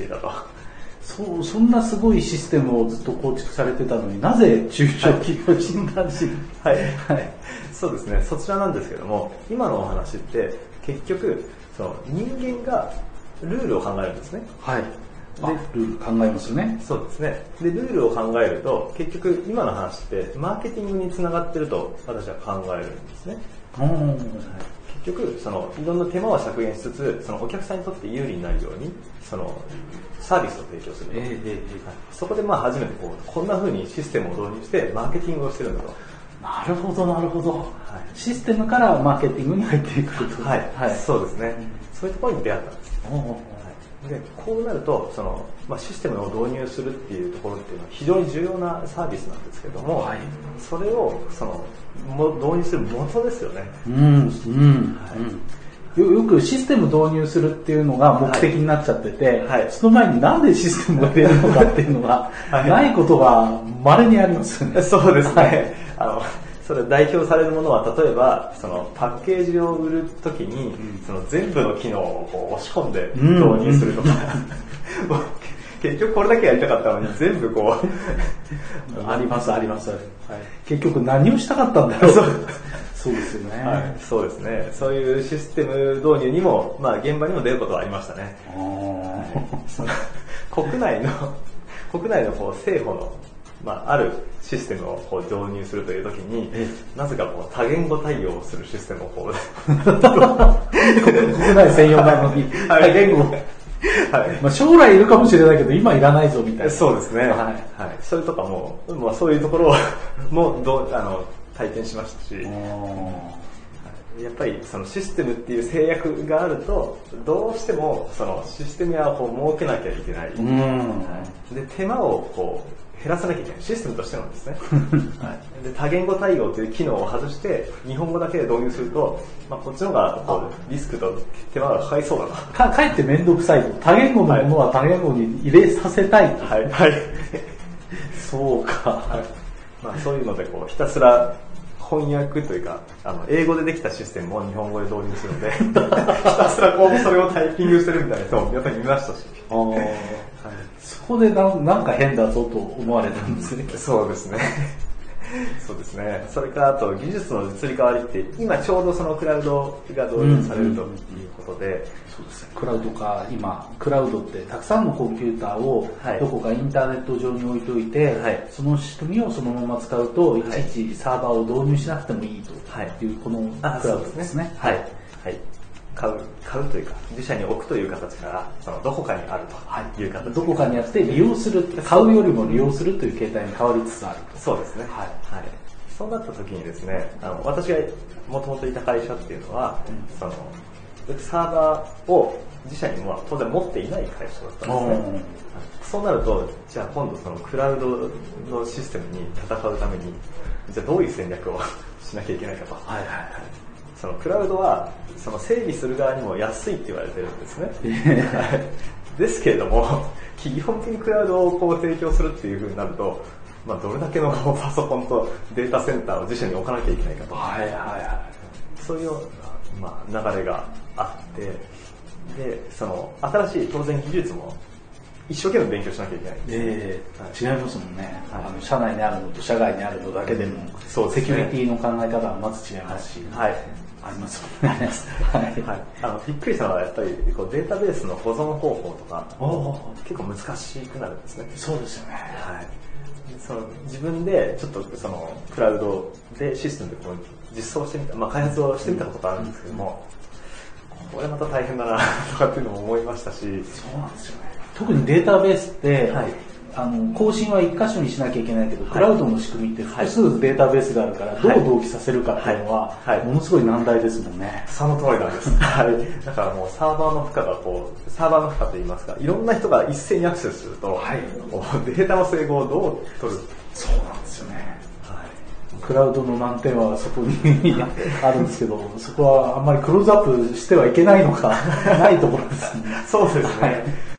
していたと。そう、そんなすごいシステムをずっと構築されてたのになぜ中小企業診断士はい。はい。そうですね。そちらなんですけども、今のお話って結局、その人間がルールを考えるんですね。はい。で、ルール考えますよね。そうですね。で、ルールを考えると、結局今の話ってマーケティングにつながってると私は考えるんですね。うん。結局、そのいろんな手間を削減しつつ、そのお客さんにとって有利になるように、そのサービスを提供すると。ええええはいそこでまあ初めてこう、こんな風にシステムを導入してマーケティングをしてるんだと。なるほど、なるほど。はいシステムからマーケティングに入っていくと。はい、はい。そうですね。そういうところに出会ったんです。おうおうはいでこうなるとその、まあ、システムを導入するっていうところっていうのは非常に重要なサービスなんですけども、はいそれをそのも導入する元ですよね。うん、うん、うん。よよくシステム導入するっていうのが目的になっちゃってて、はいその前になんでシステムを入れるのかっていうのが、はいないことが稀にありますよね。そうですね。はいあのそれ代表されるものは例えばそのパッケージを売るときに、その全部の機能をこう押し込んでうん導入するとか、もう 結局これだけやりたかったのに全部こう あります、あります。結局何をしたかったんだろう。そうですよね。はい、そうですね。そういうシステム導入にも、まあ現場にも出ることはありましたね。あー その国内の、国内のこう政府の、まああるシステムをこう導入するというときにえ、なぜかこう多言語対応をするシステムをこう、国内専用なのに、はい言語。はい。まあ将来いるかもしれないけど、今いらないぞみたいな。そうですね。はいはい。それとかも、まあそういうところを もどうあの体験しましたし、やっぱりそのシステムっていう制約があると、どうしてもそのシステムはこう設けなきゃいけない。うん。で、手間をこう減らさなきゃいけない。システムとしてなんですね。はい、で多言語対応という機能を外して、日本語だけで導入すると、まあ、こっちの方がこうリスクと手間がかかりそうだな。かかえって面倒くさいと。多言語のものは多言語に入れさせたいと。はい。はい。そうか。はいまあ、そういうのでこうひたすら翻訳というかあの英語でできたシステムを日本語で導入するので ひたすらこうそれをタイピングしてるみたいな人もやっぱり見ましたし、そこでなんなんか変だぞと思われたんですね。そうですね。そうですね。それからあと技術の移り変わりって今ちょうどそのクラウドが導入されるということで、そうですね。クラウドか、今、クラウドってたくさんのコンピューターをはい。どこかインターネット上に置いておいて、はい。その仕組みをそのまま使うと、いはい。ちいちサーバーを導入しなくてもいいとはい。いう、このあクラウドですね。はい、はい、買う買うというか自社に置くという形からそのどこかにあるという形どこかにあって利用する、買うよりも利用するという形態に変わりつつあると。そうですね。はい。はい。そうなった時にですね、あの私がもともといた会社っていうのは、その、サーバーを自社にも当然持っていない会社だったんですね。はいそうなると、じゃあ今度そのクラウドのシステムに戦うために、じゃあどういう戦略を しなきゃいけないかと。はいはいはい。そのクラウドは、その整備する側にも安いって言われてるんですね。はいですけれども、基本的にクラウドをこう提供するっていう風になると、まあ、どれだけのパソコンとデータセンターを自社に置かなきゃいけないかと。はいはいはそういうような、まあ、流れがあって、で、その、新しい当然技術も一生懸命勉強しなきゃいけない。ええはい違いますもんね、はいあの。社内にあるのと社外にあるのだけでも、そうねセキュリティの考え方はまず違いますし、はい。ありますもんね。はい。はい。あの、びっくりしたのはやっぱり、こうデータベースの保存方法とか、結構難しくなるんですね。そうですよね。はい。その自分でちょっとそのクラウドでシステムでこう実装してみた、まあ開発をしてみたことがあるんですけども、これまた大変だなとかっていうのも思いましたし、そうなんですよね。特にデータベースって、はいあの更新は一箇所にしなきゃいけないけど、はいクラウドの仕組みって複数データベースがあるから、はいどう同期させるかっていうのは、はいはいものすごい難題ですもんね。その通りなんです。はい。だからもうサーバーの負荷がこう、サーバーの負荷といいますか、いろんな人が一斉にアクセスすると、はいデータの整合をどう取る？そうなんですよね。はい。クラウドの難点はそこに あるんですけど、そこはあんまりクローズアップしてはいけないのか、ないところですね。そうですね。はい